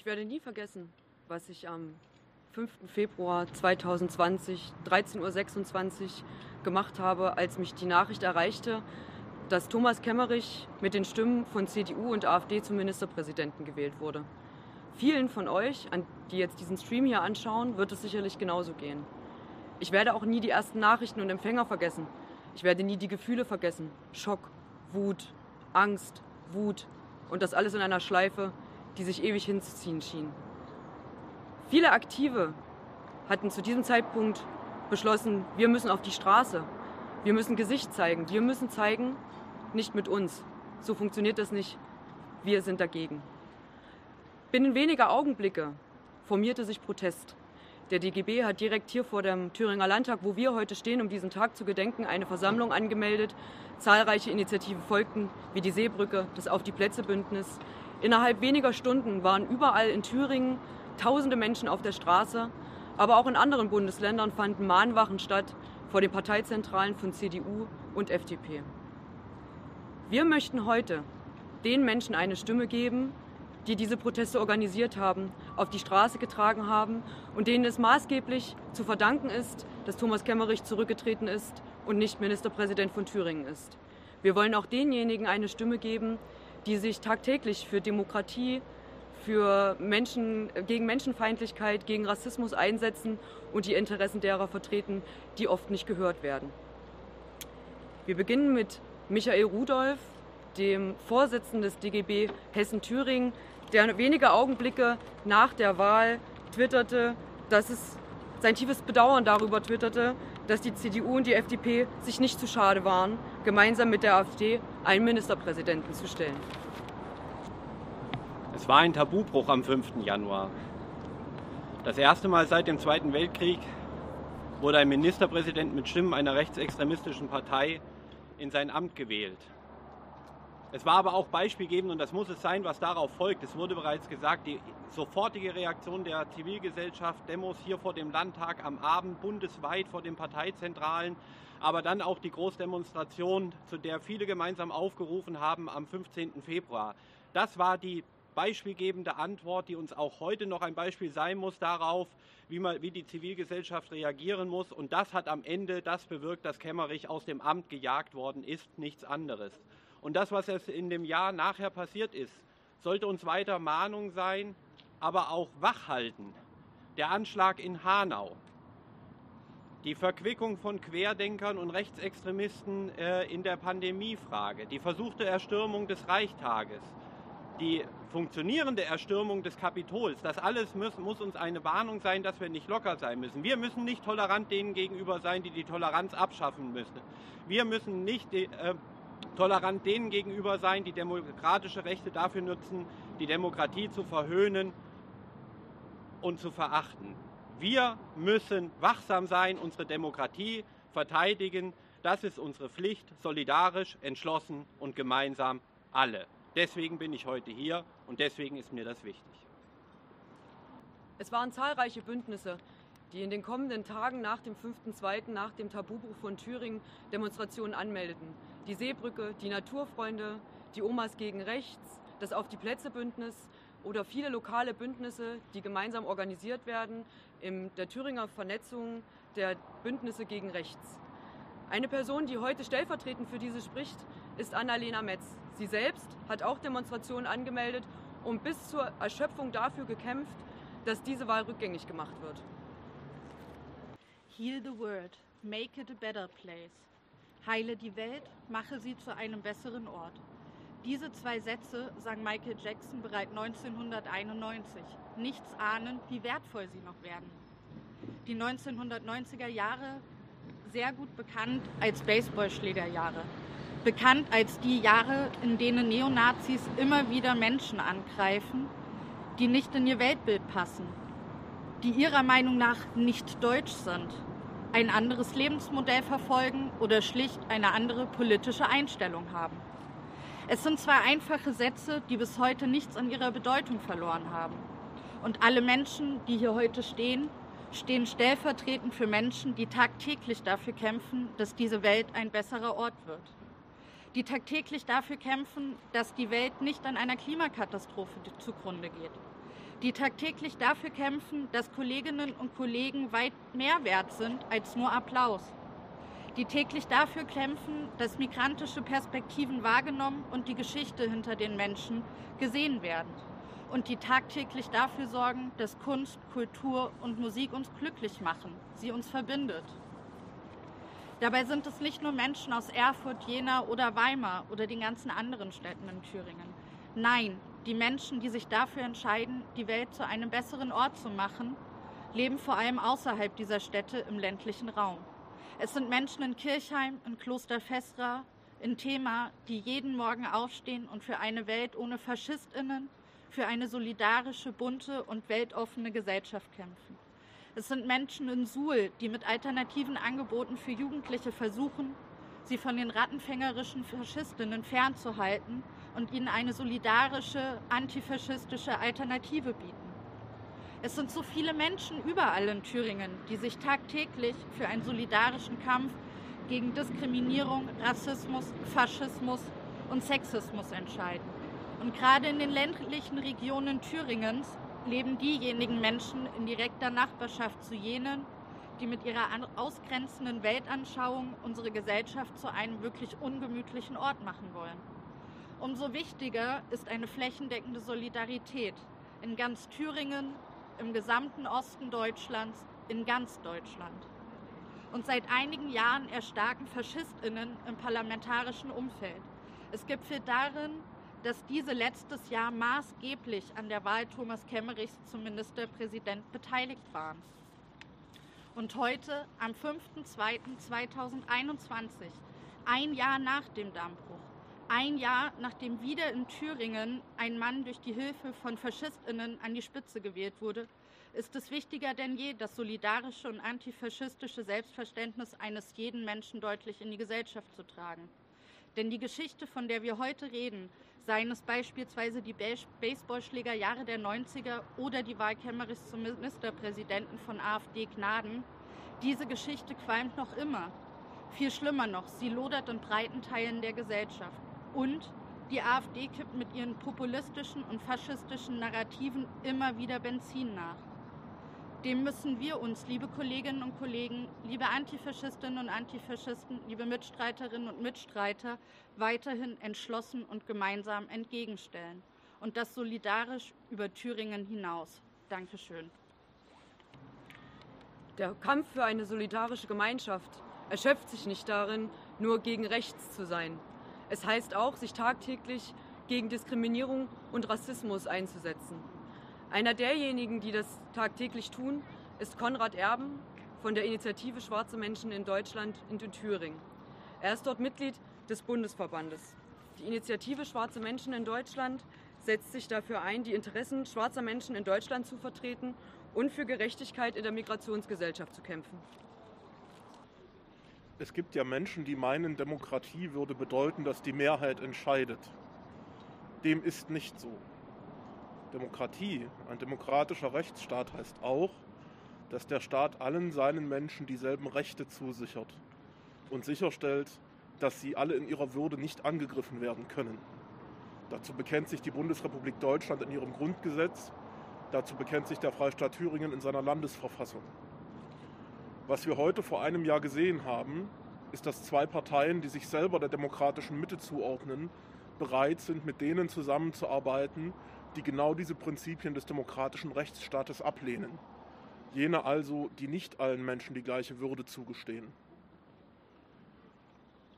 Ich werde nie vergessen, was ich am 5. Februar 2020, 13.26 Uhr gemacht habe, als mich die Nachricht erreichte, dass Thomas Kemmerich mit den Stimmen von CDU und AfD zum Ministerpräsidenten gewählt wurde. Vielen von euch, die jetzt diesen Stream hier anschauen, wird es sicherlich genauso gehen. Ich werde auch nie die ersten Nachrichten und Empfänger vergessen. Ich werde nie die Gefühle vergessen. Schock, Wut, Angst, Wut und das alles in einer Schleife, die sich ewig hinzuziehen schien. Viele Aktive hatten zu diesem Zeitpunkt beschlossen, wir müssen auf die Straße, wir müssen Gesicht zeigen, wir müssen zeigen, nicht mit uns. So funktioniert das nicht. Wir sind dagegen. Binnen weniger Augenblicke formierte sich Protest. Der DGB hat direkt hier vor dem Thüringer Landtag, wo wir heute stehen, um diesen Tag zu gedenken, eine Versammlung angemeldet. Zahlreiche Initiativen folgten, wie die Seebrücke, das Auf die Plätze Bündnis. Innerhalb weniger Stunden waren überall in Thüringen tausende Menschen auf der Straße, aber auch in anderen Bundesländern fanden Mahnwachen statt vor den Parteizentralen von CDU und FDP. Wir möchten heute den Menschen eine Stimme geben, die diese Proteste organisiert haben, auf die Straße getragen haben und denen es maßgeblich zu verdanken ist, dass Thomas Kemmerich zurückgetreten ist und nicht Ministerpräsident von Thüringen ist. Wir wollen auch denjenigen eine Stimme geben, die sich tagtäglich für Demokratie, für Menschen, gegen Menschenfeindlichkeit, gegen Rassismus einsetzen und die Interessen derer vertreten, die oft nicht gehört werden. Wir beginnen mit Michael Rudolph, dem Vorsitzenden des DGB Hessen-Thüringen, der wenige Augenblicke nach der Wahl twitterte, dass es sein tiefes Bedauern darüber twitterte, dass die CDU und die FDP sich nicht zu schade waren, gemeinsam mit der AfD einen Ministerpräsidenten zu stellen. Es war ein Tabubruch am 5. Januar. Das erste Mal seit dem Zweiten Weltkrieg wurde ein Ministerpräsident mit Stimmen einer rechtsextremistischen Partei in sein Amt gewählt. Es war aber auch beispielgebend und das muss es sein, was darauf folgt. Es wurde bereits gesagt, die sofortige Reaktion der Zivilgesellschaft, Demos hier vor dem Landtag am Abend, bundesweit vor den Parteizentralen, aber dann auch die Großdemonstration, zu der viele gemeinsam aufgerufen haben am 15. Februar. Das war die beispielgebende Antwort, die uns auch heute noch ein Beispiel sein muss darauf, wie, man, wie die Zivilgesellschaft reagieren muss. Und das hat am Ende das bewirkt, dass Kemmerich aus dem Amt gejagt worden ist, nichts anderes. Und das, was jetzt in dem Jahr nachher passiert ist, sollte uns weiter Mahnung sein, aber auch wachhalten. Der Anschlag in Hanau, die Verquickung von Querdenkern und Rechtsextremisten äh, in der Pandemiefrage, die versuchte Erstürmung des Reichstages, die funktionierende Erstürmung des Kapitols, das alles muss, muss, uns eine Warnung sein, dass wir nicht locker sein müssen. Wir müssen nicht tolerant denen gegenüber sein, die die Toleranz abschaffen müssen. Wir müssen nicht äh, tolerant denen gegenüber sein, die demokratische Rechte dafür nutzen, die Demokratie zu verhöhnen und zu verachten. Wir müssen wachsam sein, unsere Demokratie verteidigen. Das ist unsere Pflicht, solidarisch, entschlossen und gemeinsam alle. Deswegen bin ich heute hier und deswegen ist mir das wichtig. Es waren zahlreiche Bündnisse, die in den kommenden Tagen nach dem 5.2., nach dem Tabubruch von Thüringen, Demonstrationen anmeldeten. Die Seebrücke, die Naturfreunde, die Omas gegen Rechts, das Auf die Plätze Bündnis oder viele lokale Bündnisse, die gemeinsam organisiert werden in der Thüringer Vernetzung der Bündnisse gegen Rechts. Eine Person, die heute stellvertretend für diese spricht, ist Annalena Metz. Sie selbst hat auch Demonstrationen angemeldet und bis zur Erschöpfung dafür gekämpft, dass diese Wahl rückgängig gemacht wird. Heal the world, make it a better place. Heile die Welt, mache sie zu einem besseren Ort. Diese zwei Sätze sang Michael Jackson bereits 1991, nichts ahnend, wie wertvoll sie noch werden. Die 1990er Jahre sehr gut bekannt als Baseballschlägerjahre. Bekannt als die Jahre, in denen Neonazis immer wieder Menschen angreifen, die nicht in ihr Weltbild passen, die ihrer Meinung nach nicht deutsch sind ein anderes Lebensmodell verfolgen oder schlicht eine andere politische Einstellung haben. Es sind zwei einfache Sätze, die bis heute nichts an ihrer Bedeutung verloren haben. Und alle Menschen, die hier heute stehen, stehen stellvertretend für Menschen, die tagtäglich dafür kämpfen, dass diese Welt ein besserer Ort wird. Die tagtäglich dafür kämpfen, dass die Welt nicht an einer Klimakatastrophe zugrunde geht. die tagtäglich dafür kämpfen, dass Kolleginnen und Kollegen weit mehr wert sind als nur Applaus, die täglich dafür kämpfen, dass migrantische Perspektiven wahrgenommen und die Geschichte hinter den Menschen gesehen werden und die tagtäglich dafür sorgen, dass Kunst, Kultur und Musik uns glücklich machen, sie uns verbindet. Dabei sind es nicht nur Menschen aus Erfurt, Jena oder Weimar oder den ganzen anderen Städten in Thüringen. Nein, die Menschen, die sich dafür entscheiden, die Welt zu einem besseren Ort zu machen, leben vor allem außerhalb dieser Städte im ländlichen Raum. Es sind Menschen in Kirchheim, in Kloster Festra, in Thema, die jeden Morgen aufstehen und für eine Welt ohne Faschistinnen, für eine solidarische, bunte und weltoffene Gesellschaft kämpfen. Es sind Menschen in Suhl, die mit alternativen Angeboten für Jugendliche versuchen, sie von den rattenfängerischen Faschistinnen fernzuhalten und ihnen eine solidarische, antifaschistische Alternative bieten. Es sind so viele Menschen überall in Thüringen, die sich tagtäglich für einen solidarischen Kampf gegen Diskriminierung, Rassismus, Faschismus und Sexismus entscheiden. Und gerade in den ländlichen Regionen Thüringens leben diejenigen Menschen in direkter Nachbarschaft zu jenen, die mit ihrer ausgrenzenden Weltanschauung unsere Gesellschaft zu einem wirklich ungemütlichen Ort machen wollen. Umso wichtiger ist eine flächendeckende Solidarität in ganz Thüringen, im gesamten Osten Deutschlands, in ganz Deutschland. Und seit einigen Jahren erstarken Faschistinnen im parlamentarischen Umfeld. Es gipfelt darin, dass diese letztes Jahr maßgeblich an der Wahl Thomas Kemmerichs zum Ministerpräsident beteiligt waren. Und heute, am 5.2.2021, ein Jahr nach dem Dammbruch, ein Jahr nachdem wieder in Thüringen ein Mann durch die Hilfe von Faschistinnen an die Spitze gewählt wurde, ist es wichtiger denn je, das solidarische und antifaschistische Selbstverständnis eines jeden Menschen deutlich in die Gesellschaft zu tragen. Denn die Geschichte, von der wir heute reden, seien es beispielsweise die Baseballschlägerjahre der 90er oder die Wahl Kemmerichs zum Ministerpräsidenten von AfD Gnaden, diese Geschichte qualmt noch immer. Viel schlimmer noch, sie lodert in breiten Teilen der Gesellschaft. Und die AfD kippt mit ihren populistischen und faschistischen Narrativen immer wieder Benzin nach. Dem müssen wir uns, liebe Kolleginnen und Kollegen, liebe Antifaschistinnen und Antifaschisten, liebe Mitstreiterinnen und Mitstreiter, weiterhin entschlossen und gemeinsam entgegenstellen. Und das solidarisch über Thüringen hinaus. Dankeschön. Der Kampf für eine solidarische Gemeinschaft erschöpft sich nicht darin, nur gegen rechts zu sein. Es heißt auch, sich tagtäglich gegen Diskriminierung und Rassismus einzusetzen. Einer derjenigen, die das tagtäglich tun, ist Konrad Erben von der Initiative Schwarze Menschen in Deutschland in Thüringen. Er ist dort Mitglied des Bundesverbandes. Die Initiative Schwarze Menschen in Deutschland setzt sich dafür ein, die Interessen schwarzer Menschen in Deutschland zu vertreten und für Gerechtigkeit in der Migrationsgesellschaft zu kämpfen. Es gibt ja Menschen, die meinen, Demokratie würde bedeuten, dass die Mehrheit entscheidet. Dem ist nicht so. Demokratie, ein demokratischer Rechtsstaat heißt auch, dass der Staat allen seinen Menschen dieselben Rechte zusichert und sicherstellt, dass sie alle in ihrer Würde nicht angegriffen werden können. Dazu bekennt sich die Bundesrepublik Deutschland in ihrem Grundgesetz, dazu bekennt sich der Freistaat Thüringen in seiner Landesverfassung. Was wir heute vor einem Jahr gesehen haben, ist, dass zwei Parteien, die sich selber der demokratischen Mitte zuordnen, bereit sind, mit denen zusammenzuarbeiten, die genau diese Prinzipien des demokratischen Rechtsstaates ablehnen. Jene also, die nicht allen Menschen die gleiche Würde zugestehen.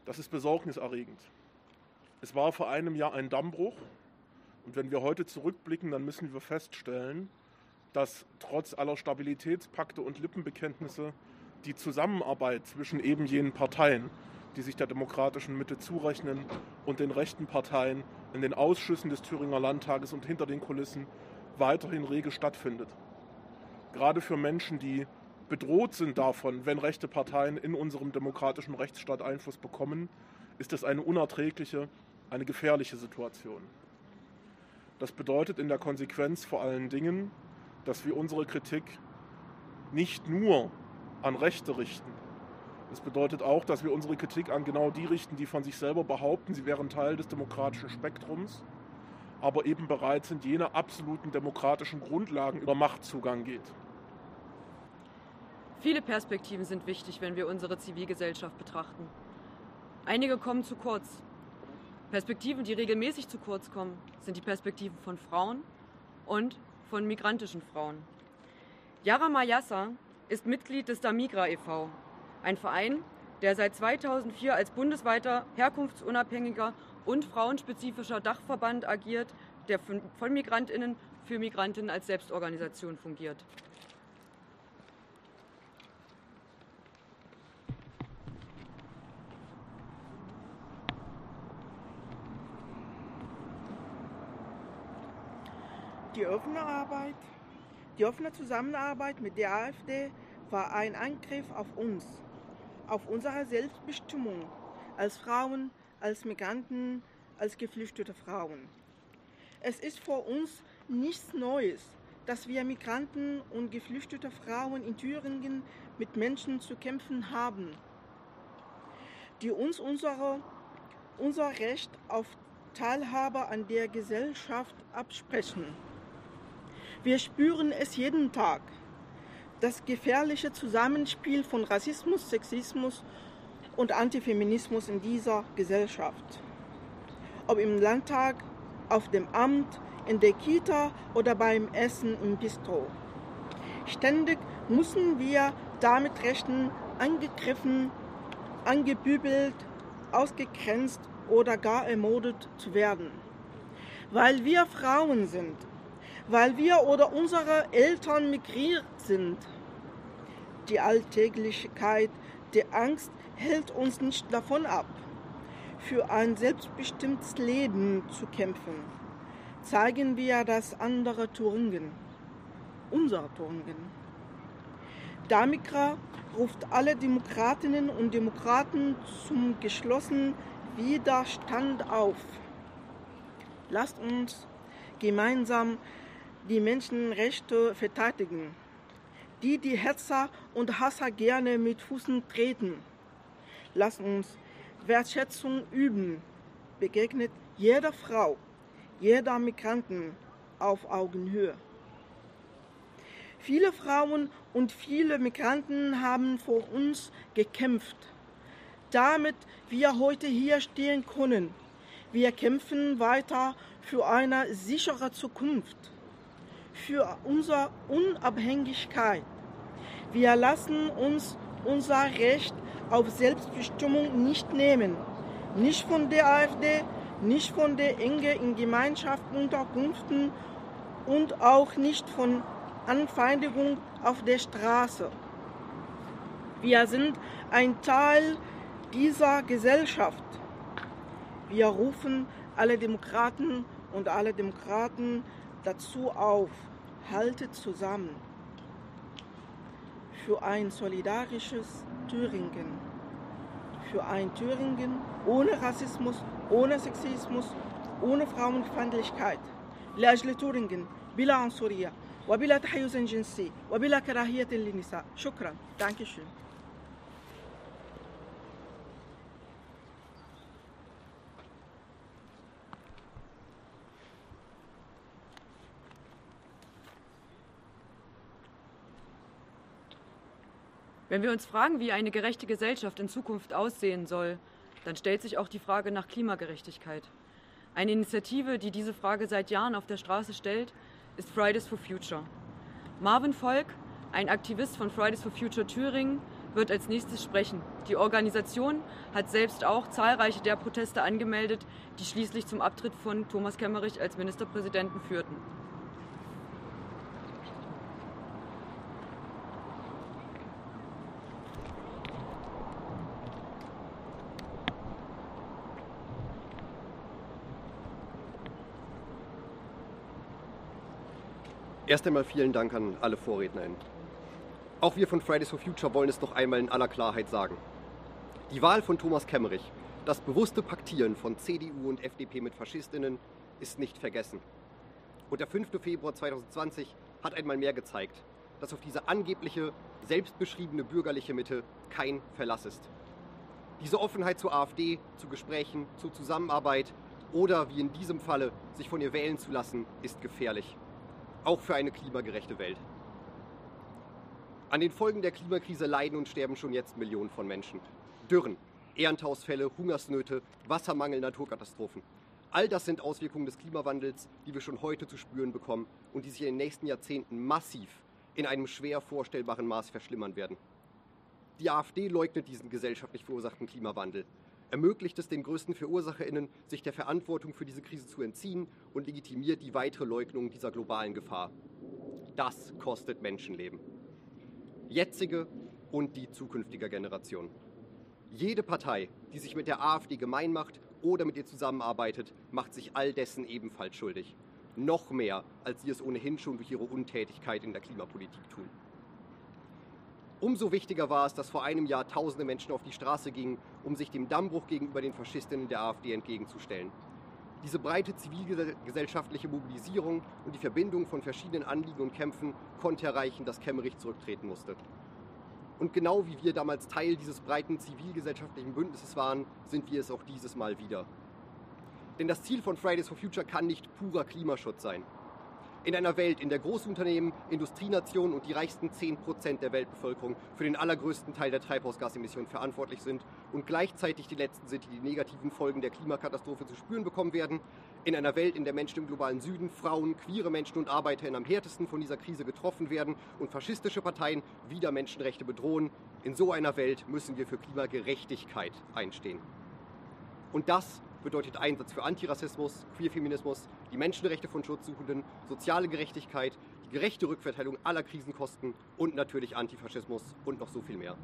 Das ist besorgniserregend. Es war vor einem Jahr ein Dammbruch und wenn wir heute zurückblicken, dann müssen wir feststellen, dass trotz aller Stabilitätspakte und Lippenbekenntnisse die Zusammenarbeit zwischen eben jenen Parteien, die sich der demokratischen Mitte zurechnen, und den rechten Parteien in den Ausschüssen des Thüringer Landtages und hinter den Kulissen weiterhin rege stattfindet. Gerade für Menschen, die bedroht sind davon, wenn rechte Parteien in unserem demokratischen Rechtsstaat Einfluss bekommen, ist es eine unerträgliche, eine gefährliche Situation. Das bedeutet in der Konsequenz vor allen Dingen, dass wir unsere Kritik nicht nur an Rechte richten. Das bedeutet auch, dass wir unsere Kritik an genau die richten, die von sich selber behaupten, sie wären Teil des demokratischen Spektrums, aber eben bereits in jene absoluten demokratischen Grundlagen über Machtzugang geht. Viele Perspektiven sind wichtig, wenn wir unsere Zivilgesellschaft betrachten. Einige kommen zu kurz. Perspektiven, die regelmäßig zu kurz kommen, sind die Perspektiven von Frauen und von migrantischen Frauen. Yara Mayassa ist Mitglied des Damigra e.V., ein Verein, der seit 2004 als bundesweiter herkunftsunabhängiger und frauenspezifischer Dachverband agiert, der von Migrantinnen für Migrantinnen als Selbstorganisation fungiert. Die offene Arbeit, die offene Zusammenarbeit mit der AfD war ein Angriff auf uns, auf unsere Selbstbestimmung als Frauen, als Migranten, als geflüchtete Frauen. Es ist vor uns nichts Neues, dass wir Migranten und geflüchtete Frauen in Thüringen mit Menschen zu kämpfen haben, die uns unsere, unser Recht auf Teilhabe an der Gesellschaft absprechen. Wir spüren es jeden Tag. Das gefährliche Zusammenspiel von Rassismus, Sexismus und Antifeminismus in dieser Gesellschaft. Ob im Landtag, auf dem Amt, in der Kita oder beim Essen im Bistro. Ständig müssen wir damit rechnen, angegriffen, angebübelt, ausgegrenzt oder gar ermordet zu werden. Weil wir Frauen sind, weil wir oder unsere Eltern migriert sind. Die Alltäglichkeit der Angst hält uns nicht davon ab, für ein selbstbestimmtes Leben zu kämpfen. Zeigen wir das andere Thüringen, unser Thüringen. Damikra ruft alle Demokratinnen und Demokraten zum geschlossenen Widerstand auf. Lasst uns gemeinsam die Menschenrechte verteidigen, die die Hetzer und Hasser gerne mit Füßen treten. Lass uns Wertschätzung üben, begegnet jeder Frau, jeder Migranten auf Augenhöhe. Viele Frauen und viele Migranten haben vor uns gekämpft, damit wir heute hier stehen können. Wir kämpfen weiter für eine sichere Zukunft für unsere Unabhängigkeit. Wir lassen uns unser Recht auf Selbstbestimmung nicht nehmen. Nicht von der AfD, nicht von der Enge in Gemeinschaften, Unterkünften und auch nicht von Anfeindung auf der Straße. Wir sind ein Teil dieser Gesellschaft. Wir rufen alle Demokraten und alle Demokraten dazu auf, haltet zusammen für ein solidarisches Thüringen, für ein Thüringen ohne Rassismus, ohne Sexismus, ohne Frauenfeindlichkeit. لأجل تورنجن بلا عنصرية وبلا تحيز جنسي وبلا كراهية للنساء شكرا Dankeschön. Wenn wir uns fragen, wie eine gerechte Gesellschaft in Zukunft aussehen soll, dann stellt sich auch die Frage nach Klimagerechtigkeit. Eine Initiative, die diese Frage seit Jahren auf der Straße stellt, ist Fridays for Future. Marvin Volk, ein Aktivist von Fridays for Future Thüringen, wird als nächstes sprechen. Die Organisation hat selbst auch zahlreiche der Proteste angemeldet, die schließlich zum Abtritt von Thomas Kemmerich als Ministerpräsidenten führten. Erst einmal vielen Dank an alle VorrednerInnen. Auch wir von Fridays for Future wollen es noch einmal in aller Klarheit sagen. Die Wahl von Thomas Kemmerich, das bewusste Paktieren von CDU und FDP mit FaschistInnen ist nicht vergessen. Und der 5. Februar 2020 hat einmal mehr gezeigt, dass auf diese angebliche, selbstbeschriebene bürgerliche Mitte kein Verlass ist. Diese Offenheit zur AfD, zu Gesprächen, zur Zusammenarbeit, oder wie in diesem Falle sich von ihr wählen zu lassen, ist gefährlich. Auch für eine klimagerechte Welt. An den Folgen der Klimakrise leiden und sterben schon jetzt Millionen von Menschen. Dürren, Ernteausfälle, Hungersnöte, Wassermangel, Naturkatastrophen. All das sind Auswirkungen des Klimawandels, die wir schon heute zu spüren bekommen und die sich in den nächsten Jahrzehnten massiv in einem schwer vorstellbaren Maß verschlimmern werden. Die AfD leugnet diesen gesellschaftlich verursachten Klimawandel, ermöglicht es den größten VerursacherInnen, sich der Verantwortung für diese Krise zu entziehen und legitimiert die weitere Leugnung dieser globalen Gefahr. Das kostet Menschenleben. Jetzige und die zukünftiger Generation. Jede Partei, die sich mit der AfD gemein macht oder mit ihr zusammenarbeitet, macht sich all dessen ebenfalls schuldig. Noch mehr, als sie es ohnehin schon durch ihre Untätigkeit in der Klimapolitik tun. Umso wichtiger war es, dass vor einem Jahr tausende Menschen auf die Straße gingen, um sich dem Dammbruch gegenüber den Faschistinnen der AfD entgegenzustellen. Diese breite zivilgesellschaftliche Mobilisierung und die Verbindung von verschiedenen Anliegen und Kämpfen konnte erreichen, dass Kemmerich zurücktreten musste. Und genau wie wir damals Teil dieses breiten zivilgesellschaftlichen Bündnisses waren, sind wir es auch dieses Mal wieder. Denn das Ziel von Fridays for Future kann nicht purer Klimaschutz sein. In einer Welt, in der Großunternehmen, Industrienationen und die reichsten 10% der Weltbevölkerung für den allergrößten Teil der Treibhausgasemissionen verantwortlich sind und gleichzeitig die Letzten sind, die die negativen Folgen der Klimakatastrophe zu spüren bekommen werden, in einer Welt, in der Menschen im globalen Süden, Frauen, queere Menschen und ArbeiterInnen am härtesten von dieser Krise getroffen werden und faschistische Parteien wieder Menschenrechte bedrohen, in so einer Welt müssen wir für Klimagerechtigkeit einstehen. Und das bedeutet Einsatz für Antirassismus, Queerfeminismus, die Menschenrechte von Schutzsuchenden, soziale Gerechtigkeit, die gerechte Rückverteilung aller Krisenkosten und natürlich Antifaschismus und noch so viel mehr.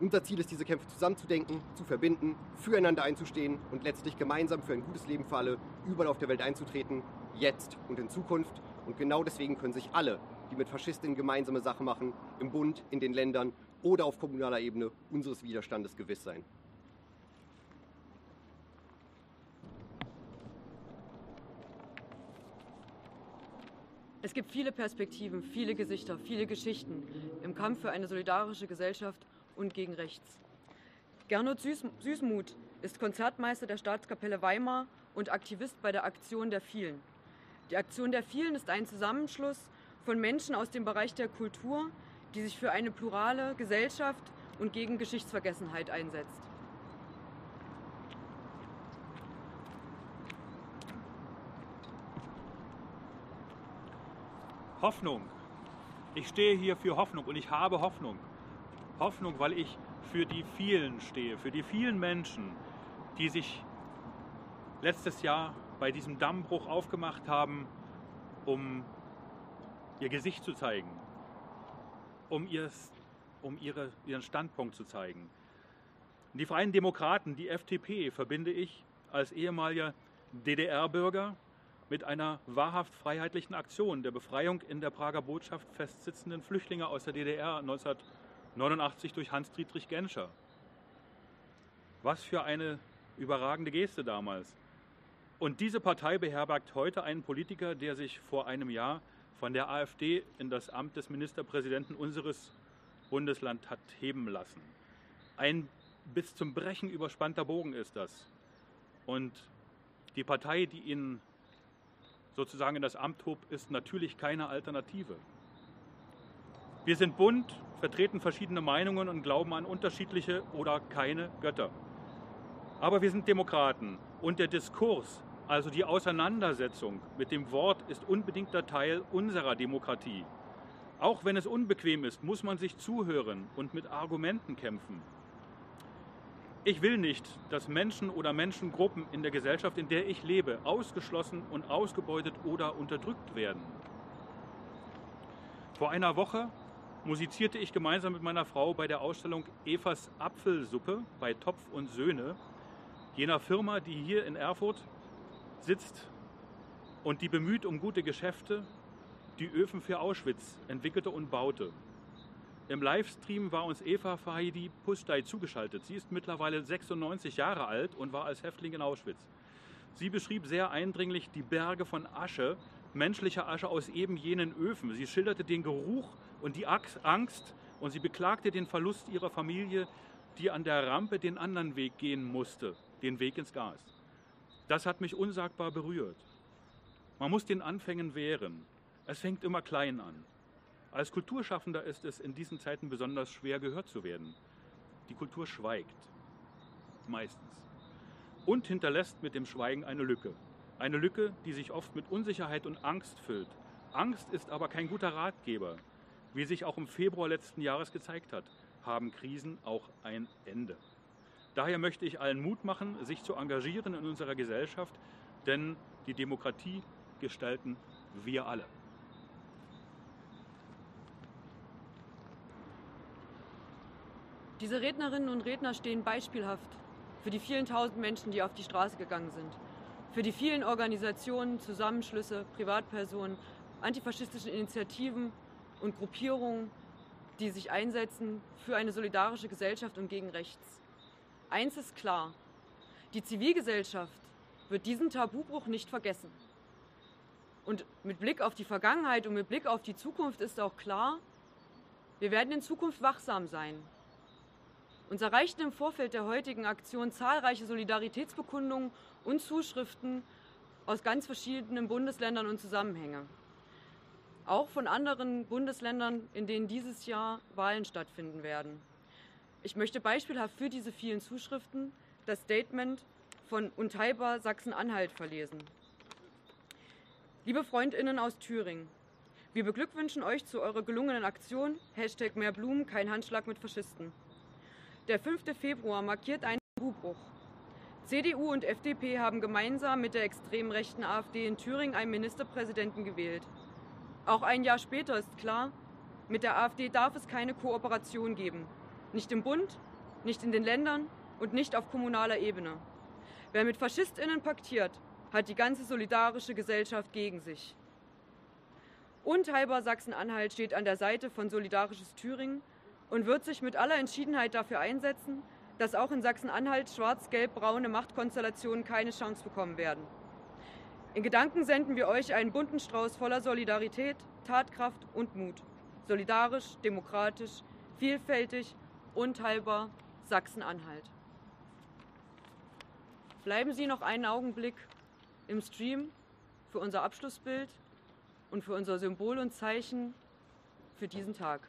Unser Ziel ist, diese Kämpfe zusammenzudenken, zu verbinden, füreinander einzustehen und letztlich gemeinsam für ein gutes Leben für alle überall auf der Welt einzutreten, jetzt und in Zukunft. Und genau deswegen können sich alle, die mit Faschistinnen gemeinsame Sache machen, im Bund, in den Ländern oder auf kommunaler Ebene unseres Widerstandes gewiss sein. Es gibt viele Perspektiven, viele Gesichter, viele Geschichten im Kampf für eine solidarische Gesellschaft und gegen rechts. Gernot Süß Süßmuth ist Konzertmeister der Staatskapelle Weimar und Aktivist bei der Aktion der Vielen. Die Aktion der Vielen ist ein Zusammenschluss von Menschen aus dem Bereich der Kultur, die sich für eine plurale Gesellschaft und gegen Geschichtsvergessenheit einsetzt. Hoffnung. Ich stehe hier für Hoffnung und ich habe Hoffnung. Hoffnung, weil ich für die vielen stehe, für die vielen Menschen, die sich letztes Jahr bei diesem Dammbruch aufgemacht haben, um ihr Gesicht zu zeigen, um, ihres, um ihre, ihren Standpunkt zu zeigen. Die Freien Demokraten, die FDP, verbinde ich als ehemaliger DDR-Bürger mit einer wahrhaft freiheitlichen Aktion der Befreiung in der Prager Botschaft festsitzenden Flüchtlinge aus der DDR 1989 durch Hans-Dietrich Genscher. Was für eine überragende Geste damals. Und diese Partei beherbergt heute einen Politiker, der sich vor einem Jahr von der AfD in das Amt des Ministerpräsidenten unseres Bundeslands hat heben lassen. Ein bis zum Brechen überspannter Bogen ist das. Und die Partei, die ihn sozusagen in das Amt hob, ist natürlich keine Alternative. Wir sind bunt, vertreten verschiedene Meinungen und glauben an unterschiedliche oder keine Götter. Aber wir sind Demokraten und der Diskurs, also die Auseinandersetzung mit dem Wort, ist unbedingter Teil unserer Demokratie. Auch wenn es unbequem ist, muss man sich zuhören und mit Argumenten kämpfen. Ich will nicht, dass Menschen oder Menschengruppen in der Gesellschaft, in der ich lebe, ausgeschlossen und ausgebeutet oder unterdrückt werden. Vor einer Woche musizierte ich gemeinsam mit meiner Frau bei der Ausstellung Evas Apfelsuppe bei Topf und Söhne, jener Firma, die hier in Erfurt sitzt und die bemüht um gute Geschäfte, die Öfen für Auschwitz entwickelte und baute. Im Livestream war uns Eva Fahidi Pustai zugeschaltet. Sie ist mittlerweile 96 Jahre alt und war als Häftling in Auschwitz. Sie beschrieb sehr eindringlich die Berge von Asche, menschlicher Asche aus eben jenen Öfen. Sie schilderte den Geruch und die Angst und sie beklagte den Verlust ihrer Familie, die an der Rampe den anderen Weg gehen musste, den Weg ins Gas. Das hat mich unsagbar berührt. Man muss den Anfängen wehren. Es fängt immer klein an. Als Kulturschaffender ist es in diesen Zeiten besonders schwer gehört zu werden. Die Kultur schweigt. Meistens. Und hinterlässt mit dem Schweigen eine Lücke. Eine Lücke, die sich oft mit Unsicherheit und Angst füllt. Angst ist aber kein guter Ratgeber. Wie sich auch im Februar letzten Jahres gezeigt hat, haben Krisen auch ein Ende. Daher möchte ich allen Mut machen, sich zu engagieren in unserer Gesellschaft, denn die Demokratie gestalten wir alle. Diese Rednerinnen und Redner stehen beispielhaft für die vielen tausend Menschen, die auf die Straße gegangen sind, für die vielen Organisationen, Zusammenschlüsse, Privatpersonen, antifaschistischen Initiativen und Gruppierungen, die sich einsetzen für eine solidarische Gesellschaft und gegen rechts. Eins ist klar, die Zivilgesellschaft wird diesen Tabubruch nicht vergessen. Und mit Blick auf die Vergangenheit und mit Blick auf die Zukunft ist auch klar, wir werden in Zukunft wachsam sein. Uns erreichten im Vorfeld der heutigen Aktion zahlreiche Solidaritätsbekundungen und Zuschriften aus ganz verschiedenen Bundesländern und Zusammenhänge auch von anderen Bundesländern, in denen dieses Jahr Wahlen stattfinden werden. Ich möchte beispielhaft für diese vielen Zuschriften das Statement von Unteilbar Sachsen-Anhalt verlesen. Liebe Freundinnen aus Thüringen, wir beglückwünschen euch zu eurer gelungenen Aktion Hashtag mehr Blumen, kein Handschlag mit Faschisten. Der 5. Februar markiert einen Tabubruch. CDU und FDP haben gemeinsam mit der extremen rechten AfD in Thüringen einen Ministerpräsidenten gewählt. Auch ein Jahr später ist klar, mit der AfD darf es keine Kooperation geben. Nicht im Bund, nicht in den Ländern und nicht auf kommunaler Ebene. Wer mit FaschistInnen paktiert, hat die ganze solidarische Gesellschaft gegen sich. Unteilbar Sachsen-Anhalt steht an der Seite von Solidarisches Thüringen und wird sich mit aller Entschiedenheit dafür einsetzen, dass auch in Sachsen-Anhalt schwarz-gelb-braune Machtkonstellationen keine Chance bekommen werden. In Gedanken senden wir euch einen bunten Strauß voller Solidarität, Tatkraft und Mut. Solidarisch, demokratisch, vielfältig, unteilbar Sachsen-Anhalt. Bleiben Sie noch einen Augenblick im Stream für unser Abschlussbild und für unser Symbol und Zeichen für diesen Tag.